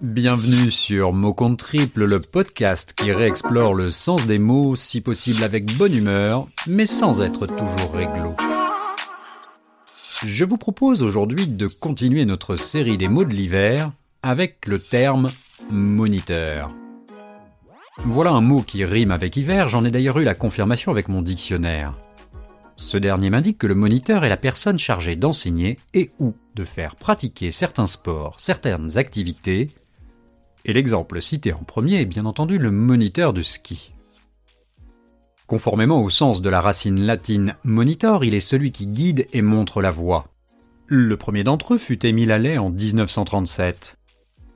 Bienvenue sur Mot Compte Triple, le podcast qui réexplore le sens des mots, si possible avec bonne humeur, mais sans être toujours réglo. Je vous propose aujourd'hui de continuer notre série des mots de l'hiver avec le terme moniteur. Voilà un mot qui rime avec hiver, j'en ai d'ailleurs eu la confirmation avec mon dictionnaire. Ce dernier m'indique que le moniteur est la personne chargée d'enseigner et ou de faire pratiquer certains sports, certaines activités, et l'exemple cité en premier est bien entendu le moniteur de ski. Conformément au sens de la racine latine monitor, il est celui qui guide et montre la voie. Le premier d'entre eux fut Émile Allais en 1937.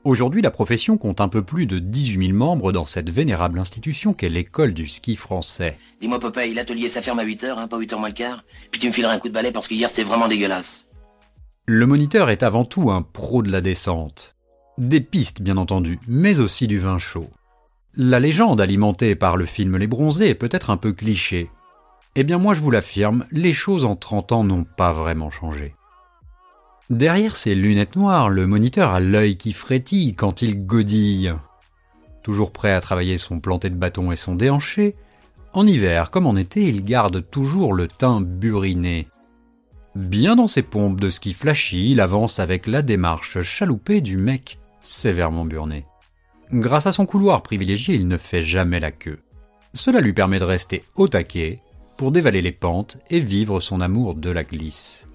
Aujourd'hui, la profession compte un peu plus de 18 000 membres dans cette vénérable institution qu'est l'école du ski français. Dis-moi, Popeye, l'atelier ça ferme à 8h, hein, pas 8h moins le quart Puis tu me fileras un coup de balai parce que hier c'était vraiment dégueulasse. Le moniteur est avant tout un pro de la descente. Des pistes, bien entendu, mais aussi du vin chaud. La légende alimentée par le film Les Bronzés est peut-être un peu cliché. Eh bien moi je vous l'affirme, les choses en 30 ans n'ont pas vraiment changé. Derrière ses lunettes noires, le moniteur a l'œil qui frétille quand il godille. Toujours prêt à travailler son planté de bâton et son déhanché, en hiver comme en été, il garde toujours le teint buriné. Bien dans ses pompes de ski flashy, il avance avec la démarche chaloupée du mec sévèrement burné. Grâce à son couloir privilégié, il ne fait jamais la queue. Cela lui permet de rester au taquet pour dévaler les pentes et vivre son amour de la glisse.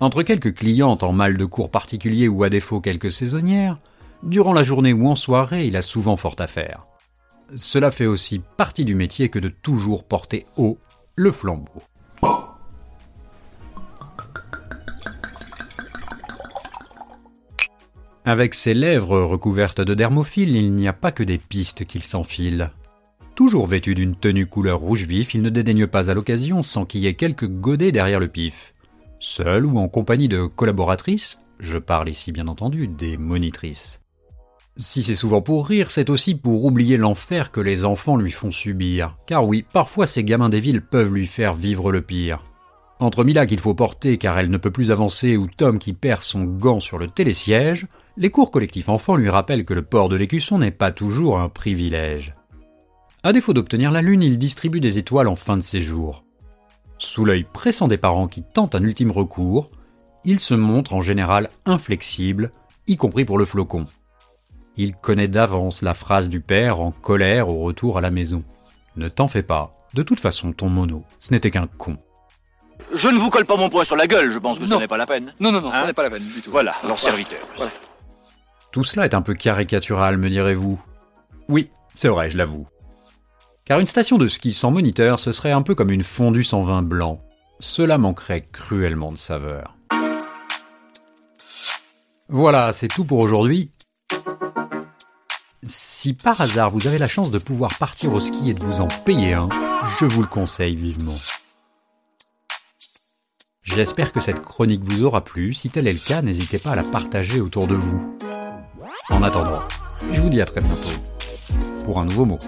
Entre quelques clientes en mal de cours particulier ou à défaut quelques saisonnières, durant la journée ou en soirée, il a souvent fort à faire. Cela fait aussi partie du métier que de toujours porter haut le flambeau. Avec ses lèvres recouvertes de dermophile, il n'y a pas que des pistes qu'il s'enfile. Toujours vêtu d'une tenue couleur rouge vif, il ne dédaigne pas à l'occasion sans qu'il y ait quelques godets derrière le pif seul ou en compagnie de collaboratrices, je parle ici bien entendu des monitrices. Si c'est souvent pour rire, c'est aussi pour oublier l'enfer que les enfants lui font subir. Car oui, parfois ces gamins des villes peuvent lui faire vivre le pire. Entre Mila qu'il faut porter car elle ne peut plus avancer ou Tom qui perd son gant sur le télésiège, les cours collectifs enfants lui rappellent que le port de l'écusson n'est pas toujours un privilège. À défaut d'obtenir la lune, il distribue des étoiles en fin de séjour. Sous l'œil pressant des parents qui tentent un ultime recours, il se montre en général inflexible, y compris pour le flocon. Il connaît d'avance la phrase du père en colère au retour à la maison. Ne t'en fais pas, de toute façon ton mono, ce n'était qu'un con. Je ne vous colle pas mon poing sur la gueule, je pense que ce n'est pas la peine. Non, non, non, Hein ce n'est pas la peine du tout. Voilà, leur serviteur. Tout cela est un peu caricatural, me direz-vous. Oui, c'est vrai, je l'avoue. Car une station de ski sans moniteur, ce serait un peu comme une fondue sans vin blanc. Cela manquerait cruellement de saveur. Voilà, c'est tout pour aujourd'hui. Si par hasard vous avez la chance de pouvoir partir au ski et de vous en payer un, je vous le conseille vivement. J'espère que cette chronique vous aura plu. Si tel est le cas, n'hésitez pas à la partager autour de vous. En attendant, je vous dis à très bientôt pour un nouveau mot.